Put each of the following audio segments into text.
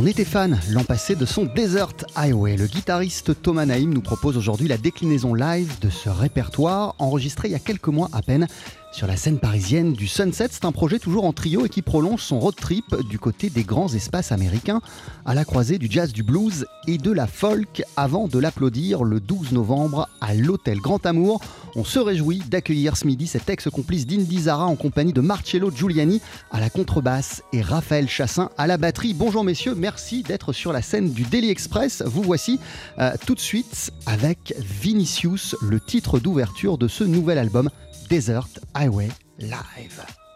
On était fan l'an passé de son Desert Highway. Le guitariste Thomas Naïm nous propose aujourd'hui la déclinaison live de ce répertoire enregistré il y a quelques mois à peine sur la scène parisienne du Sunset. C'est un projet toujours en trio et qui prolonge son road trip du côté des grands espaces américains à la croisée du jazz, du blues et de la folk avant de l'applaudir le 12 novembre à l'hôtel Grand Amour. On se réjouit d'accueillir ce midi cet ex-complice d'Indy Zara en compagnie de Marcello Giuliani à la contrebasse et Raphaël Chassin à la batterie. Bonjour messieurs, merci d'être sur la scène du Daily Express. Vous voici euh, tout de suite avec Vinicius, le titre d'ouverture de ce nouvel album Desert Highway Live.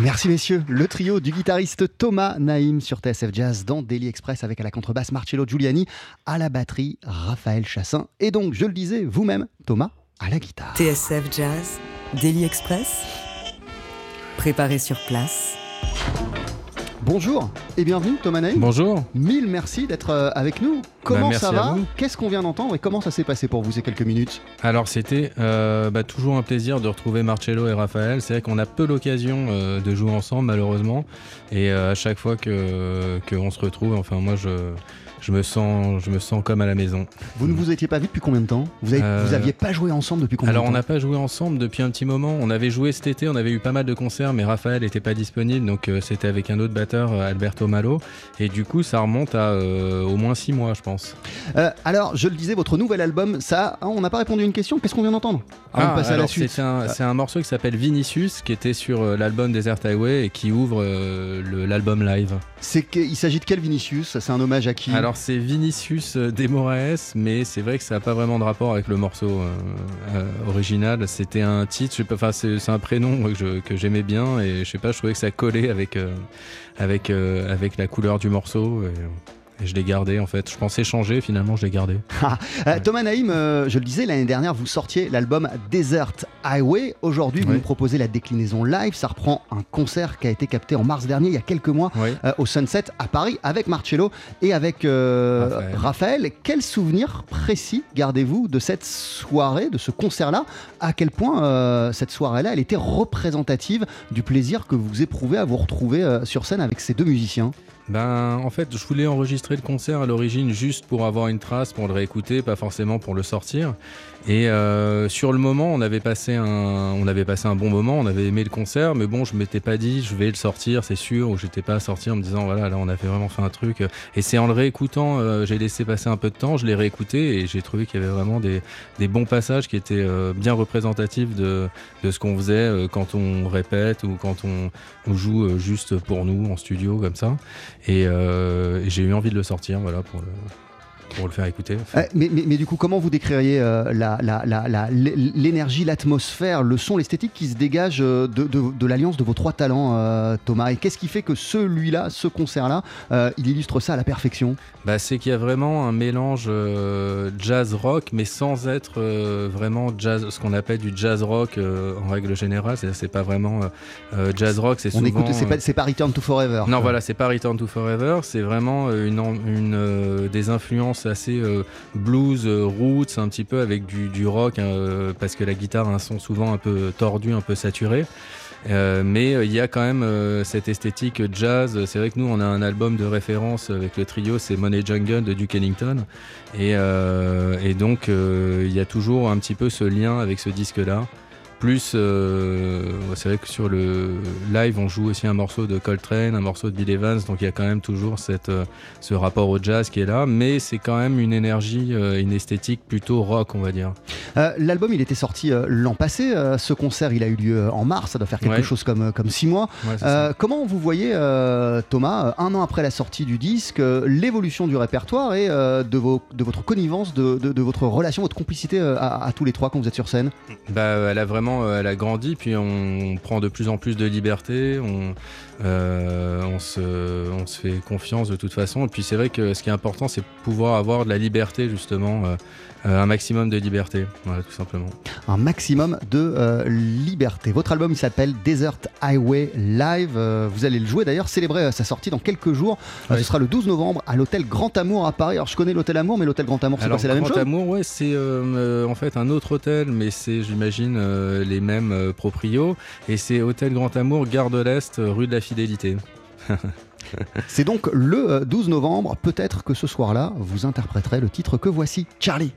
Merci messieurs. Le trio du guitariste Thomas Naïm sur TSF Jazz dans Daily Express avec à la contrebasse Marcello Giuliani, à la batterie Raphaël Chassin et donc, je le disais, vous-même, Thomas, à la guitare. TSF Jazz, Daily Express, préparé sur place. Bonjour et bienvenue Thomas Naïm. Bonjour. Mille merci d'être euh, avec nous. Comment merci ça va. Qu'est-ce qu'on vient d'entendre et comment ça s'est passé pour vous ces quelques minutes Alors c'était euh, bah, toujours un plaisir de retrouver Marcello et Raphaël. C'est vrai qu'on a peu l'occasion euh, de jouer ensemble malheureusement. Et euh, à chaque fois que qu'on se retrouve, enfin moi je, je, me sens, je me sens comme à la maison. Vous ne vous étiez pas vu depuis combien de temps vous, avez, Euh, vous aviez pas joué ensemble depuis combien Alors de on temps n'a pas joué ensemble depuis un petit moment. On avait joué cet été, on avait eu pas mal de concerts, mais Raphaël n'était pas disponible, donc euh, c'était avec un autre batteur, euh, Alberto Malo. Et du coup ça remonte à euh, au moins six mois je pense. Alors, je le disais, votre nouvel album, ça, hein, on n'a pas répondu à une question. Qu'est-ce qu'on vient d'entendre alors, suite. C'est un, c'est un morceau qui s'appelle Vinicius, qui était sur l'album Desert Highway et qui ouvre l'album live. C'est qu'il s'agit de quel Vinicius? C'est un hommage à qui? Alors c'est Vinicius euh, de Moraes, mais c'est vrai que ça n'a pas vraiment de rapport avec le morceau euh, euh, original. C'était un titre, enfin c'est un prénom que j'aimais bien et je sais pas, je trouvais que ça collait avec avec la couleur du morceau. Et je l'ai gardé en fait. Je pensais changer, finalement je l'ai gardé. Euh, Thomas Naïm, euh, je le disais, l'année dernière, vous sortiez l'album Desert Highway. Aujourd'hui, vous nous proposez la déclinaison live. Ça reprend un concert qui a été capté en mars dernier, il y a quelques mois, euh, au Sunset à Paris, avec Marcello et avec euh, Raphaël. Raphaël. Quel souvenir précis gardez-vous de cette soirée, de ce concert-là? À quel point cette soirée-là, elle était représentative du plaisir que vous éprouvez à vous retrouver sur scène avec ces deux musiciens? Ben, en fait, je voulais enregistrer le concert à l'origine juste pour avoir une trace, pour le réécouter, pas forcément pour le sortir. Et euh, sur le moment, on avait passé un, on avait passé un bon moment, on avait aimé le concert, mais bon, je m'étais pas dit je vais le sortir, c'est sûr, ou j'étais pas sorti en me disant voilà, là, on a vraiment fait un truc. Et c'est en le réécoutant, euh, j'ai laissé passer un peu de temps, je l'ai réécouté et j'ai trouvé qu'il y avait vraiment des, des bons passages qui étaient euh, bien représentatifs de, de ce qu'on faisait euh, quand on répète ou quand on, joue euh, juste pour nous en studio comme ça. Et, euh, et j'ai eu envie de le sortir, voilà, pour le, pour le faire écouter. Enfin, Euh, mais, mais- mais du coup, comment vous décririez euh, la- la- la- la- l'énergie, l'atmosphère, le son, l'esthétique qui se dégage euh, de, de- de l'alliance de vos trois talents, euh, Thomas? Et qu'est-ce qui fait que celui-là, ce concert-là, il illustre ça à la perfection? Bah, c'est qu'il y a vraiment un mélange jazz-rock, mais sans être vraiment jazz, ce qu'on appelle du jazz-rock en règle générale. C'est, c'est pas vraiment jazz-rock, c'est souvent... écoute, c'est pas, pas Return to Forever. Non, voilà, c'est pas Return to Forever, c'est vraiment une, des influences assez euh, blues, euh, roots, un petit peu avec du, du rock, euh, parce que la guitare a un son souvent un peu tordu, un peu saturé. Mais il y a quand même cette esthétique jazz. C'est vrai que nous, on a un album de référence avec le trio, c'est Money Jungle de Duke Ellington. Et, et donc, il y a toujours un petit peu ce lien avec ce disque-là. Plus, euh, c'est vrai que sur le live, on joue aussi un morceau de Coltrane, un morceau de Bill Evans, donc il y a quand même toujours cette, euh, ce rapport au jazz qui est là, mais c'est quand même une énergie, euh, une esthétique plutôt rock, on va dire. Euh, L'album, il était sorti l'an passé. ce concert, il a eu lieu en mars. Ça doit faire quelque Ouais. chose comme, comme six mois. Ouais, Euh, comment vous voyez, Thomas, un an après la sortie du disque, l'évolution du répertoire et de, vos, de votre connivence, de, de- de votre relation, votre complicité à, à tous les trois quand vous êtes sur scène? Bah, elle a vraiment, euh, elle a grandi, puis on prend de plus en plus de liberté, euh, on, se, on se fait confiance de toute façon. Et puis c'est vrai que ce qui est important, c'est pouvoir avoir de la liberté justement, euh, euh, un maximum de liberté, voilà, tout simplement. Un maximum de euh, liberté. Votre album, il s'appelle Desert Highway Live. Vous allez le jouer d'ailleurs, célébrer sa sortie dans quelques jours. Oui. Ce sera le 12 novembre à l'hôtel Grand Amour à Paris. Alors je connais l'hôtel Amour, mais l'hôtel Grand Amour, c'est quoi Alors, C'est la même Grand chose? Amour, ouais, c'est en fait un autre hôtel, mais c'est, j'imagine, les mêmes proprios. Et c'est Hôtel Grand Amour, Gare de l'Est, rue de la C'est donc le euh, 12 novembre. Peut-être que ce soir-là, vous interpréterez le titre que voici, Charlie.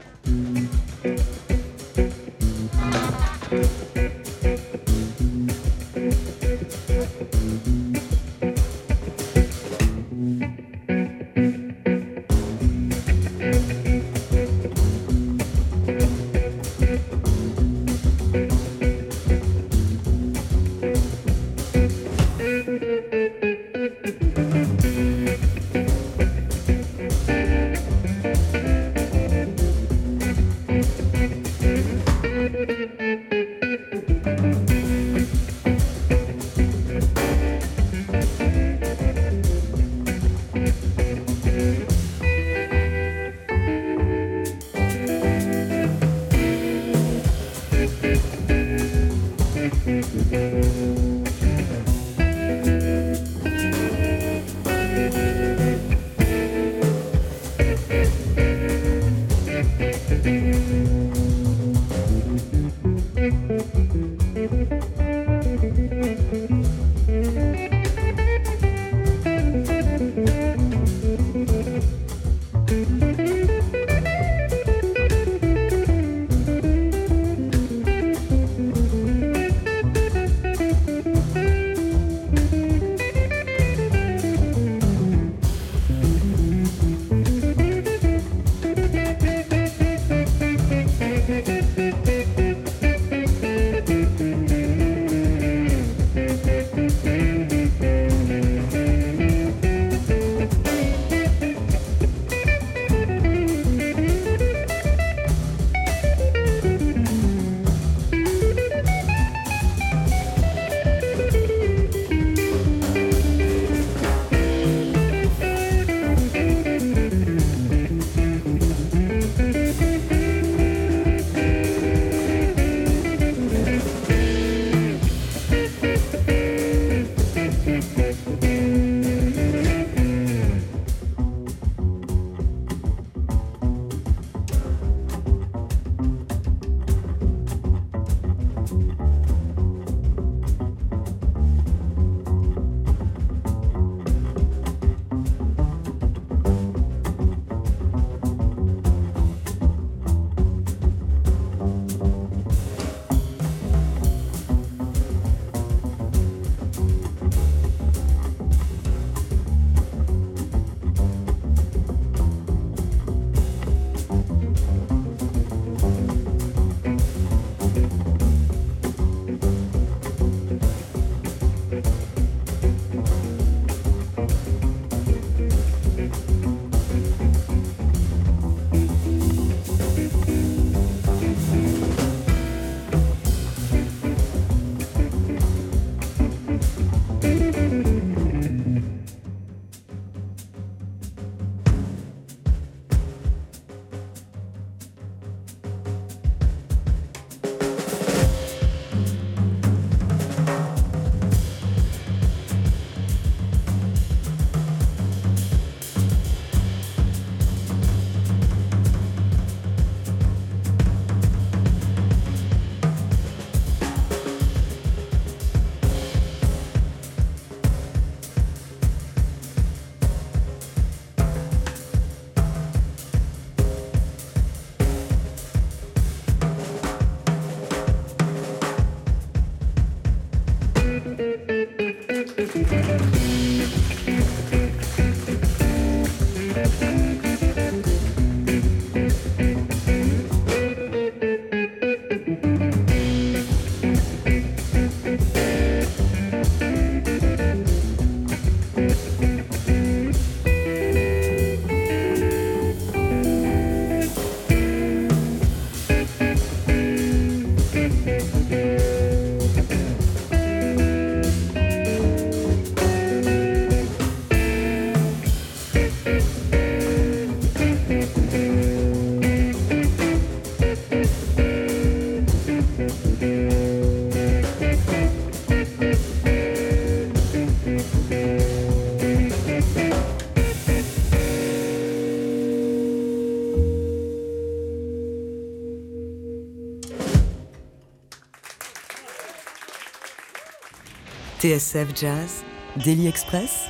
TSF Jazz, Daily Express,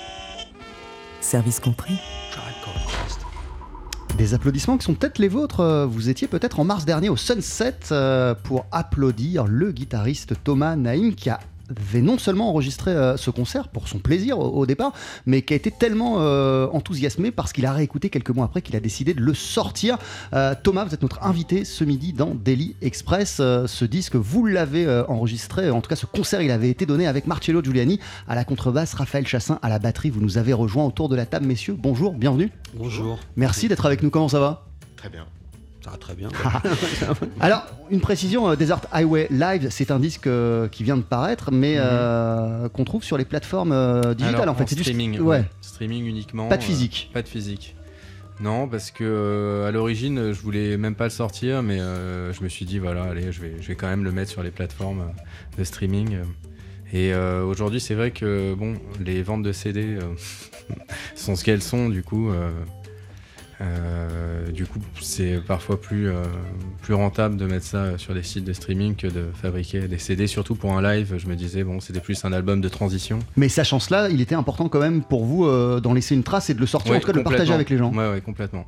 service compris. Des applaudissements qui sont peut-être les vôtres. Euh, Vous étiez peut-être en mars dernier au Sunset euh, pour applaudir le guitariste Thomas Naïm qui avait non seulement enregistré euh, ce concert pour son plaisir au, au départ, mais qui a été tellement euh, enthousiasmé parce qu'il a réécouté quelques mois après qu'il a décidé de le sortir. Euh, Thomas, vous êtes notre invité ce midi dans Daily Express. Ce disque, vous l'avez enregistré, en tout cas ce concert, il avait été donné avec Marcello Giuliani à la contrebasse, Raphaël Chassin à la batterie. Vous nous avez rejoint autour de la table, messieurs. Bonjour, bienvenue. Bonjour. Merci d'être avec nous. Comment ça va? Très bien. Très bien. Alors, une précision, euh, Desert Highway Live, c'est un disque euh, qui vient de paraître, mais euh, qu'on trouve sur les plateformes euh, digitales Alors, en fait. C'est du- streaming. Ouais. Streaming uniquement. Pas de physique. pas de physique. Non, parce que à l'origine, je voulais même pas le sortir, mais je me suis dit voilà, allez, je vais, je vais quand même le mettre sur les plateformes de streaming. Et euh, aujourd'hui, c'est vrai que bon, les ventes de CD euh, sont ce qu'elles sont, du coup. euh, euh, du coup, c'est parfois plus, euh, plus rentable de mettre ça sur des sites de streaming que de fabriquer des CD, surtout pour un live. Je me disais, bon, c'était plus un album de transition. Mais sachant cela, il était important quand même pour vous euh, d'en laisser une trace et de le sortir, en tout cas de le partager avec les gens. Ouais, ouais, complètement.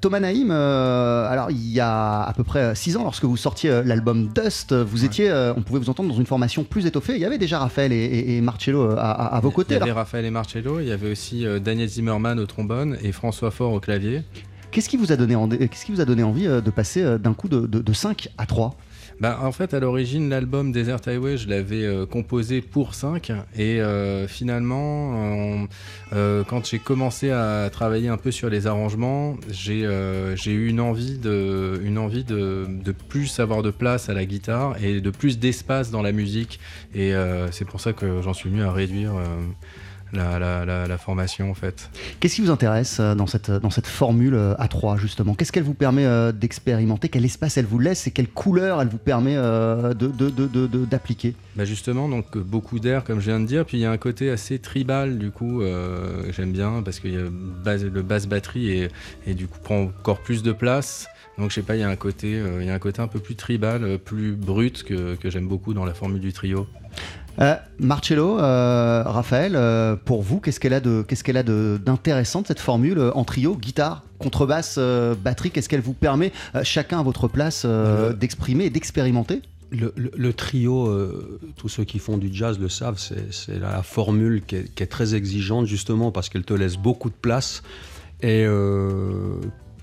Thomas Naïm, alors il y a à peu près 6 ans, lorsque vous sortiez l'album Dust, vous Ouais. étiez, on pouvait vous entendre dans une formation plus étoffée. Il y avait déjà Raphaël et, et- et Marcello à, à- à vos côtés. Il y avait Raphaël et Marcello, il y avait aussi Daniel Zimmerman au trombone et François Faure au clavier. Qu'est-ce qui vous a donné, qu'est-ce qui vous a donné envie euh, de passer euh, d'un coup de, de- de 5 à 3 Bah, en fait, à l'origine, l'album Desert Highway, je l'avais euh, composé pour 5. Et euh, finalement, on- euh, quand j'ai commencé à travailler un peu sur les arrangements, j'ai eu une envie, de, une envie de, de plus avoir de place à la guitare et de plus d'espace dans la musique. Et c'est pour ça que j'en suis venu à réduire la, la- la- la formation, en fait. Qu'est-ce qui vous intéresse euh, dans cette, dans cette formule euh, A3 justement? Qu'est-ce qu'elle vous permet euh, d'expérimenter? Quel espace elle vous laisse et quelle couleur elle vous permet euh, de- d'appliquer? Bah justement, donc beaucoup d'air comme je viens de dire, puis il y a un côté assez tribal du coup euh, que j'aime bien parce que y a base- le basse batterie et, et du coup prend encore plus de place. Donc je sais pas, il y a un côté, euh, y a un côté un peu plus tribal, plus brut que, que j'aime beaucoup dans la formule du trio. Euh, Marcello, euh, Raphaël, euh, pour vous, qu'est-ce qu'elle a de, qu'est-ce qu'elle a de- d'intéressant de cette formule en trio, guitare, contrebasse, batterie Qu'est-ce qu'elle vous permet, chacun à votre place, d'exprimer et d'expérimenter? Le, le- le trio, euh, tous ceux qui font du jazz le savent, c'est la formule qui est, qui est très exigeante justement parce qu'elle te laisse beaucoup de place. Et euh,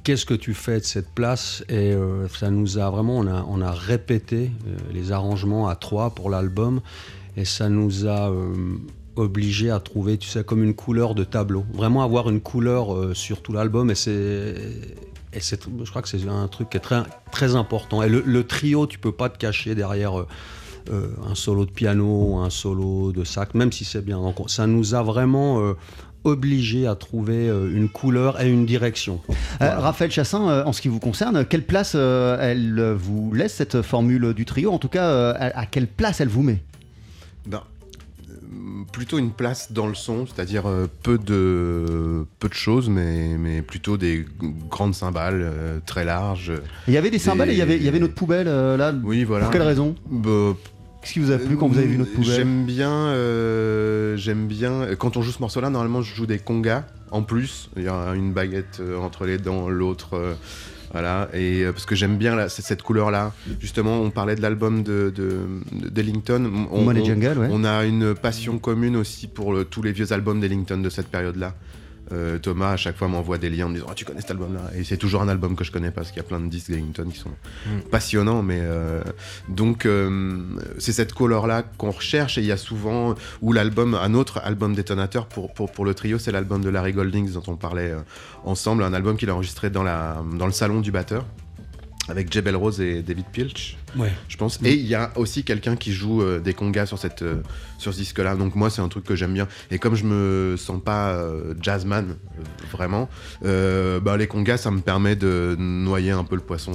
qu'est-ce que tu fais de cette place? Et euh, ça nous a vraiment, on a, on a répété les arrangements à trois pour l'album et ça nous a euh, obligé à trouver, tu sais, comme une couleur de tableau. Vraiment avoir une couleur euh, sur tout l'album et c'est et c'est, je crois que c'est un truc qui est très, important. Et le, trio, tu peux pas te cacher derrière euh, un solo de piano, un solo de sax, même si c'est bien. Donc, ça nous a vraiment euh, obligé à trouver une couleur et une direction. Raphaël Chassin, en ce qui vous concerne, quelle place elle vous laisse cette formule du trio? En tout cas, à quelle place elle vous met? Ben, euh, plutôt une place dans le son, c'est-à-dire euh, peu de peu de choses, mais, mais plutôt des grandes cymbales euh, très larges. Il y avait des cymbales Des- et il y avait, il y avait notre poubelle euh, là. Oui, voilà. Pour quelle raison Bah, Qu'est-ce qui vous a plu quand vous avez vu notre poubelle J'aime bien, euh, j'aime bien. Quand on joue ce morceau-là, normalement, je joue des congas en plus. Il y a une baguette entre les dents, l'autre. Voilà, et euh, parce que j'aime bien la- cette couleur-là. Justement, on parlait de l'album de, de, de- d'Ellington. On, Money on- Jungle, ouais. on a une passion commune aussi pour le- tous les vieux albums d'Ellington de cette période-là. Euh, Thomas, à chaque fois, m'envoie des liens en me disant Ah, Tu connais cet album-là Et c'est toujours un album que je connais parce qu'il y a plein de disques d'Ellington qui sont Mm. passionnants. Mais euh, donc, euh, c'est cette couleur-là qu'on recherche. Et il y a souvent, où l'album, un autre album détonateur pour, pour, pour le trio, c'est l'album de Larry Goldings dont on parlait ensemble. Un album qu'il a enregistré dans, la, dans le salon du batteur avec Jebel Rose et David Pilch Ouais. je pense. Et il y a aussi quelqu'un qui joue euh, des congas sur, cette, euh, sur ce disque-là. Donc moi, c'est un truc que j'aime bien. Et comme je me sens pas euh, jazzman, vraiment, bah, les congas, ça me permet de noyer un peu le poisson.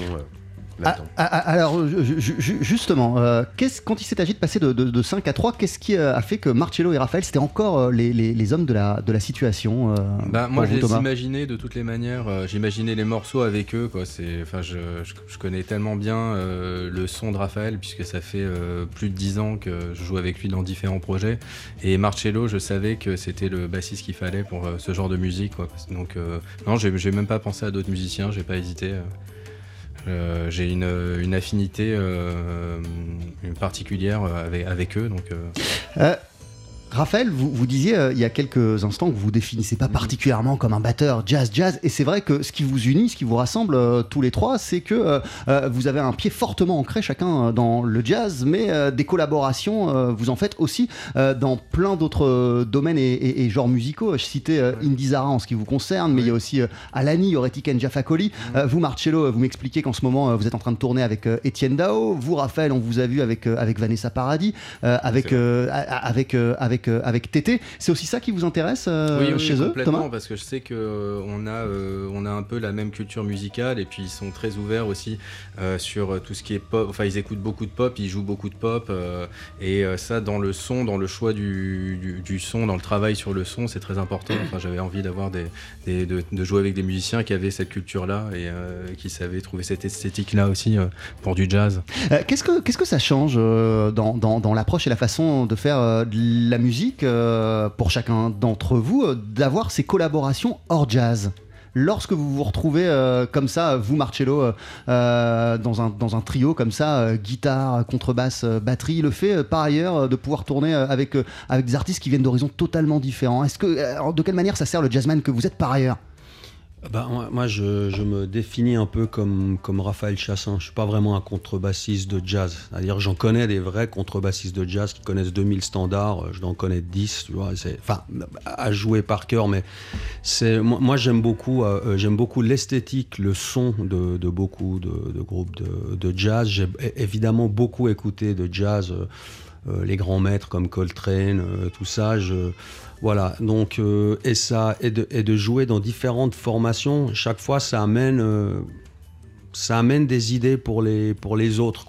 Euh. Ah, ah, ah, alors, justement, euh, quand il s'est agi de passer de, 5 à 3, qu'est-ce qui euh, a fait que Marcello et Raphaël, c'était encore euh, les, hommes de la, de la situation bah, Moi, je les imaginais de toutes les manières. J'imaginais les morceaux avec eux. Quoi. Enfin, je, je, connais tellement bien le son de Raphaël, puisque ça fait plus de 10 ans que je joue avec lui dans différents projets. Et Marcello, je savais que c'était le bassiste qu'il fallait pour ce genre de musique. Quoi. Donc, non, j'ai même pas pensé à d'autres musiciens, j'ai pas hésité. Euh, j'ai une, une, affinité euh, particulière avec, avec eux. Donc, euh, Raphaël, vous, vous disiez euh, il y a quelques instants que vous vous définissez pas mhm. particulièrement comme un batteur jazz jazz, et c'est vrai que ce qui vous unit, ce qui vous rassemble euh, tous les trois, c'est que euh, vous avez un pied fortement ancré chacun dans le jazz, mais des collaborations, vous en faites aussi dans plein d'autres domaines et, genres musicaux. Je citais Indizara en ce qui vous concerne, mais il y a aussi Alani, Oretic and Jafakoli. Mhm. vous, Marcello, vous m'expliquez qu'en ce moment vous êtes en train de tourner avec Etienne Dao. Vous, Raphaël, on vous a vu avec avec Vanessa Paradis, avec, avec avec avec, Tété. C'est aussi ça qui vous intéresse euh, chez eux, Thomas? parce que je sais qu'on euh, a, euh, on a un peu la même culture musicale et puis ils sont très ouverts aussi sur tout ce qui est pop. Enfin, ils écoutent beaucoup de pop, ils jouent beaucoup de pop et ça, dans le son, dans le choix du, du, son, dans le travail sur le son, c'est très important. Enfin, j'avais envie d'avoir des, de, jouer avec des musiciens qui avaient cette culture-là et qui savaient trouver cette esthétique-là aussi pour du jazz. qu'est-ce que qu'est-ce que ça change dans, dans, dans l'approche et la façon de faire de la musique? Euh, pour chacun d'entre vous euh, d'avoir ces collaborations hors jazz lorsque vous vous retrouvez euh, comme ça, vous Marcello, dans, un, dans un trio comme ça, guitare, contrebasse, batterie, le fait par ailleurs de pouvoir tourner avec, avec des artistes qui viennent d'horizons totalement différents. Est-ce que, de quelle manière ça sert le jazzman que vous êtes par ailleurs? Bah, moi, je, me définis un peu comme, comme Raphaël Chassin. Je suis pas vraiment un contrebassiste de jazz. C'est-à-dire, j'en connais des vrais contrebassistes de jazz qui connaissent 2000 standards. Je n'en connais 10, tu vois. Enfin, à jouer par cœur, mais c'est moi, j'aime beaucoup, euh, euh, j'aime beaucoup l'esthétique, le son de, de beaucoup de, de groupes de, de jazz. J'ai évidemment beaucoup écouté de jazz, euh, les grands maîtres comme Coltrane, tout ça. Voilà, donc, euh, et, ça, et de, jouer dans différentes formations, chaque fois, ça amène, euh, ça amène des idées pour les, pour les autres.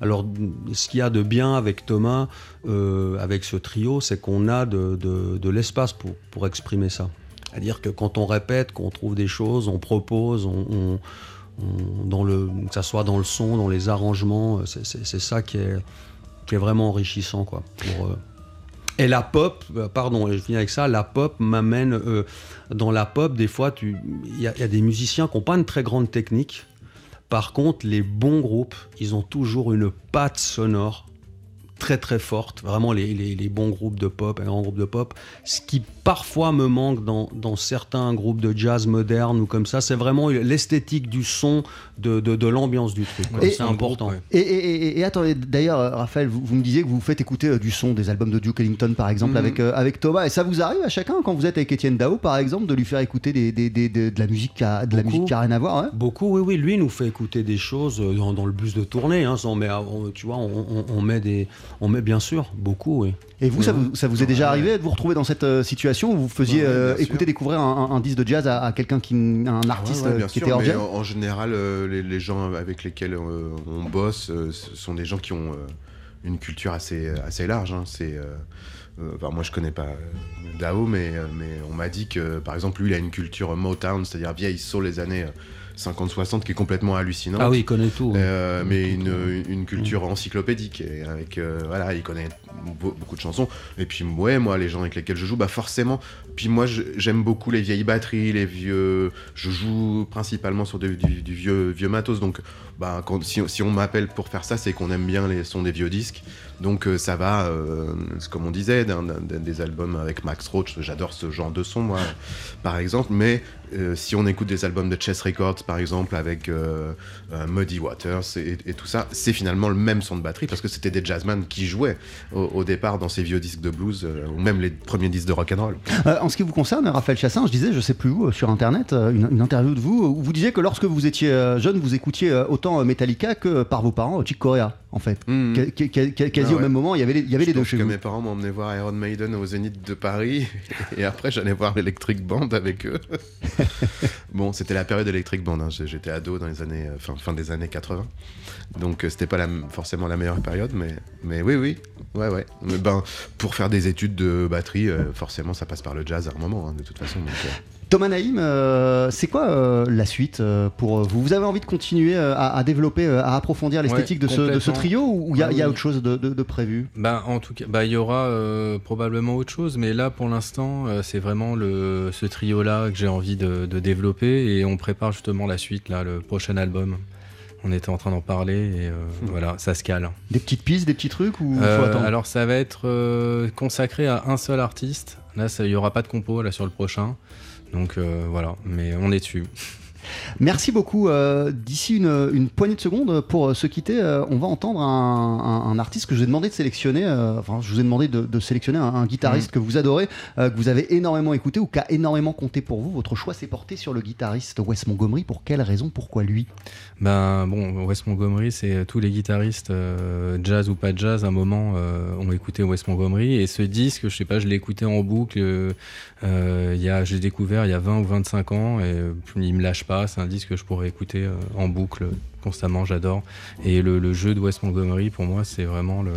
Alors, ce qu'il y a de bien avec Thomas, euh, avec ce trio, c'est qu'on a de, de, de l'espace pour, pour, exprimer ça. C'est-à-dire que quand on répète, qu'on trouve des choses, on propose, on, dans le, que ça soit dans le son, dans les arrangements, c'est ça qui est, qui vraiment enrichissant quoi, pour, et la pop, euh, pardon, je finis avec ça, la pop m'amène. Euh, dans la pop, des fois, il y, y, a des musiciens qui n'ont pas une très grande technique. Par contre, les bons groupes, ils ont toujours une patte sonore très très forte, vraiment les, les, bons groupes de pop, un grand groupe de pop. Ce qui parfois me manque dans, dans certains groupes de jazz moderne ou comme ça, c'est vraiment l'esthétique du son, de, de, l'ambiance du truc. C'est important. Et, et, et, attendez, d'ailleurs, Raphaël, vous, me disiez que vous faites écouter euh, du son des albums de Duke Ellington par exemple mhm. avec, euh, avec Thomas, et ça vous arrive à chacun quand vous êtes avec Étienne Dao par exemple de lui faire écouter des, des, des, de la musique qui a, de la musique qui a rien à voir Beaucoup, oui, oui. Lui nous fait écouter des choses euh, dans, dans le bus de tournée. Hein, on met, tu vois, on, on met des on met bien sûr, beaucoup, oui. Et vous, ça vous, ça vous est déjà arrivé de vous retrouver dans cette euh, situation où vous faisiez euh, écouter, découvrir un, disque de jazz à, quelqu'un qui, un artiste euh, qui était hors mais en, général, les, gens avec lesquels on bosse sont des gens qui ont une culture assez, assez large. Hein. C'est moi, je connais pas Dao, mais, mais on m'a dit que, par exemple, lui, il a une culture Motown, c'est-à-dire vieille soul les années 50-60 qui est complètement hallucinant. Ah oui, il connaît tout. Euh, mais une, une, culture encyclopédique. Et avec, euh, voilà, il connaît beaucoup de chansons. Et puis, ouais, moi, les gens avec lesquels je joue, bah forcément. Puis moi, j'aime beaucoup les vieilles batteries, les vieux. Je joue principalement sur du, vieux, vieux matos. Donc, bah, quand, si, si on m'appelle pour faire ça, c'est qu'on aime bien les sons des vieux disques. Donc euh, ça va, comme on disait, des albums avec Max Roach, j'adore ce genre de son, moi, par exemple, mais euh, si on écoute des albums de Chess Records, par exemple, avec Muddy Waters et, tout ça, c'est finalement le même son de batterie parce que c'était des jazzmen qui jouaient au, départ dans ces vieux disques de blues ou même les premiers disques de rock and roll. en ce qui vous concerne, Raphaël Chassin, je disais, je sais plus où, sur internet, une, une, interview de vous où vous disiez que lorsque vous étiez jeune, vous écoutiez autant Metallica que par vos parents Chick Corea. En fait. Qua- quasi Ah au même moment, il y avait les, il y avait les Je deux pense chez que vous. mes parents m'emmenaient voir Iron Maiden au Zénith de Paris et après j'allais voir l'Electric Band avec eux. bon, c'était la période Electric Band. hein. J'étais ado dans les années euh, fin, fin des années 80, donc euh, c'était pas la- forcément la meilleure période, mais mais oui oui ouais ouais. Mais ben pour faire des études de batterie, euh, forcément ça passe par le jazz à un moment hein, de toute façon. donc, euh, Thomas Naïm, euh, c'est quoi euh, la suite euh, pour vous Vous avez envie de continuer à, à développer, à approfondir l'esthétique Ouais, de, ce, de ce complètement. trio ou il y a, Ah y a autre chose de, de- de prévu? Bah, en tout cas, bah, il y aura probablement autre chose, mais là, pour l'instant, c'est vraiment le, ce trio-là que j'ai envie de, développer et on prépare justement la suite, là, le prochain album. On était en train d'en parler et euh, voilà, ça se cale. Des petites pistes, des petits trucs ou faut attendre? alors, ça va être consacré à un seul artiste. Là, il n'y aura pas de compo là sur le prochain. Donc euh, voilà, mais on est dessus. Merci beaucoup. Euh, D'ici une, une poignée de secondes, pour euh, se quitter, euh, on va entendre un, un- un artiste que je vous ai demandé de sélectionner. euh, enfin, je vous ai demandé de, de sélectionner un, un guitariste que vous adorez, que vous avez énormément écouté ou qui a énormément compté pour vous. Votre choix s'est porté sur le guitariste Wes Montgomery. Pour quelle raison? Pourquoi lui? Ben bon, Wes Montgomery, c'est tous les guitaristes, jazz ou pas jazz, à un moment ont écouté Wes Montgomery. Et ce disque, je sais pas, je l'ai écouté en boucle. il y a, je l'ai découvert il y a 20 ou 25 ans et il me lâche pas. C'est un disque que je pourrais écouter euh, en boucle constamment. J'adore. Et le, le jeu de Wes Montgomery, pour moi, c'est vraiment le,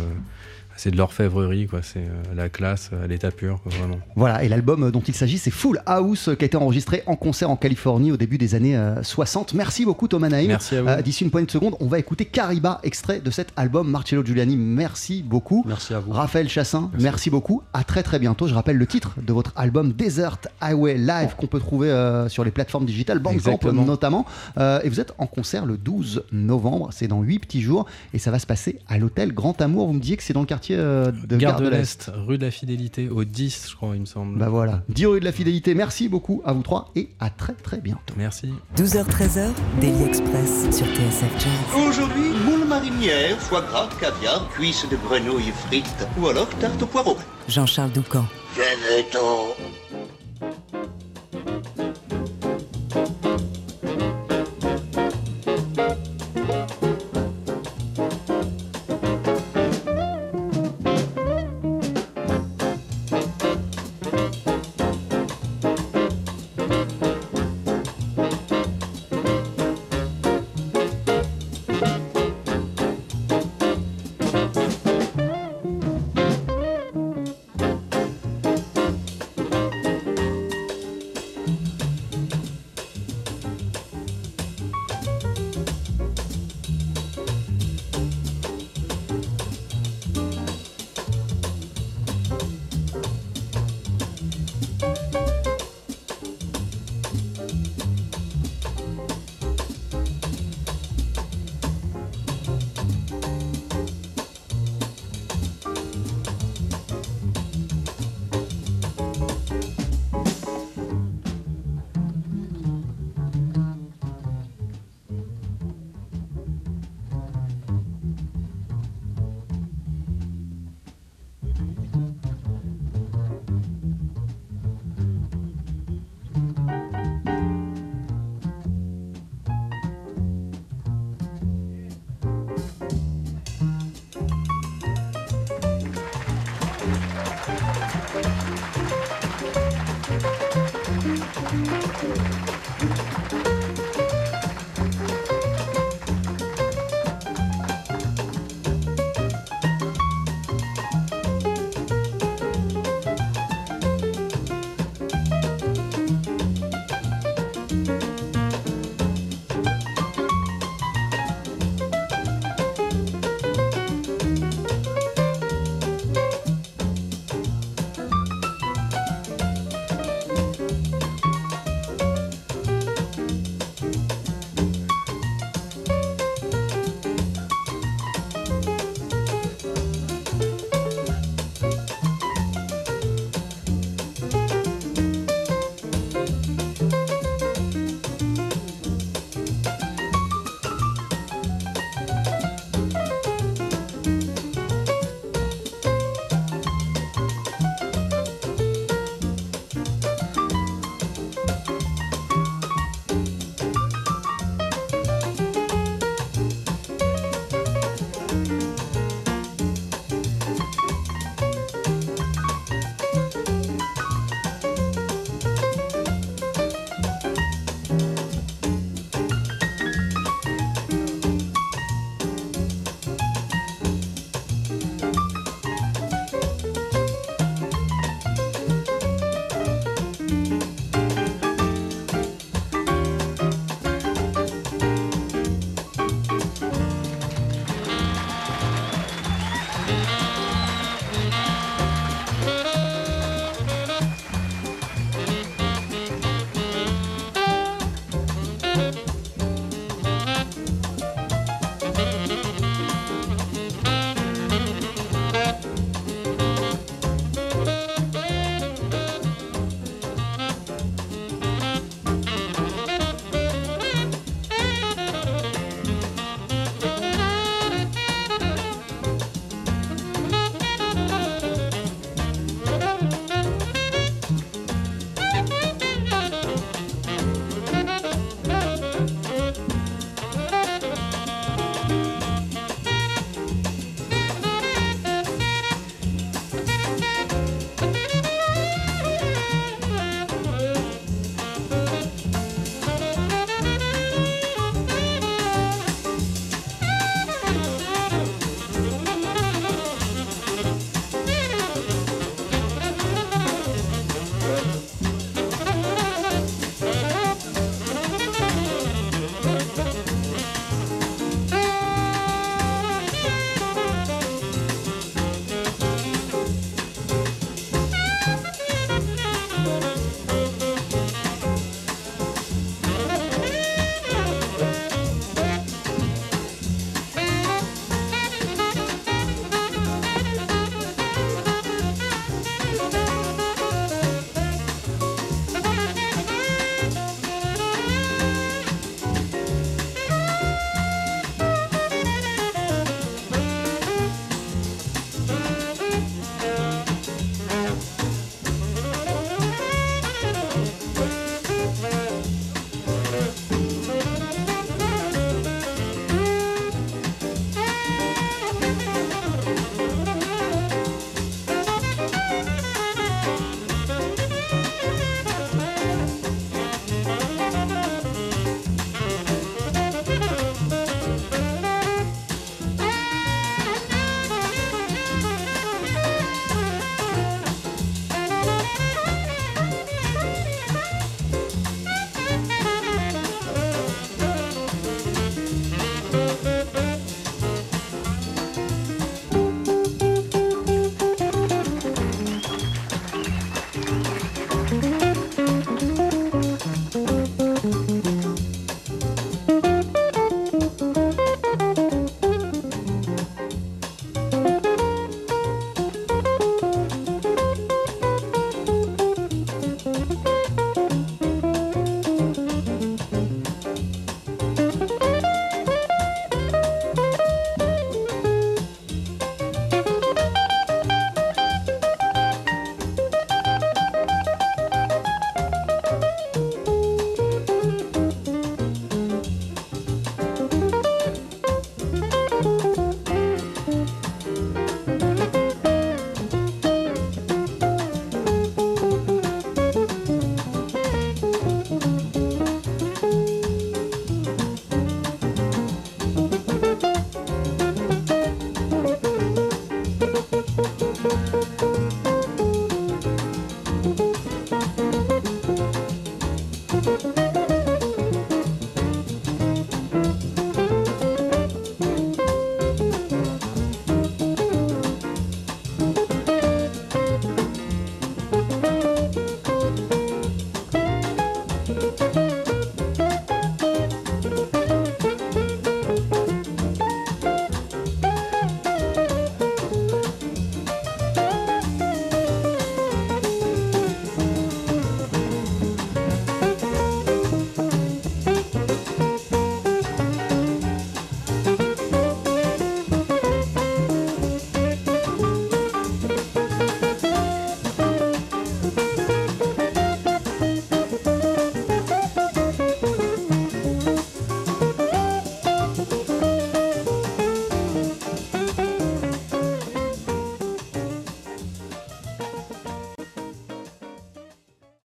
c'est de l'orfèvrerie, quoi. C'est euh, la classe à l'état pur, quoi, vraiment. Voilà, et l'album dont il s'agit, c'est Full House, qui a été enregistré en concert en Californie au début des années euh, 60. Merci beaucoup Thomas Naïm. Merci à vous. Euh, D'ici une poignée de secondes, on va écouter Cariba, extrait de cet album. Marcello Giuliani, merci beaucoup. Merci à vous. Raphaël Chassin, merci. beaucoup. À très très bientôt. Je rappelle le titre de votre album Desert Highway Live qu'on peut trouver euh, sur les plateformes digitales, Bandcamp notamment. Euh, et vous êtes en concert le 12 novembre. C'est dans 8 petits jours et ça va se passer à l'hôtel Grand Amour. Vous me disiez que c'est dans le quartier euh, de Gare de l'Est, rue de la Fidélité, au 10, je crois, il me semble. Bah voilà, 10 rue de la fidélité. Merci beaucoup à vous trois et à très très bientôt. Merci. 12h-13h, Daily Express sur TSF Jazz. Aujourd'hui, moule marinière, foie gras, caviar, cuisses de grenouille frites ou alors tarte au poireau. Jean-Charles Doucan. Venez-t'en.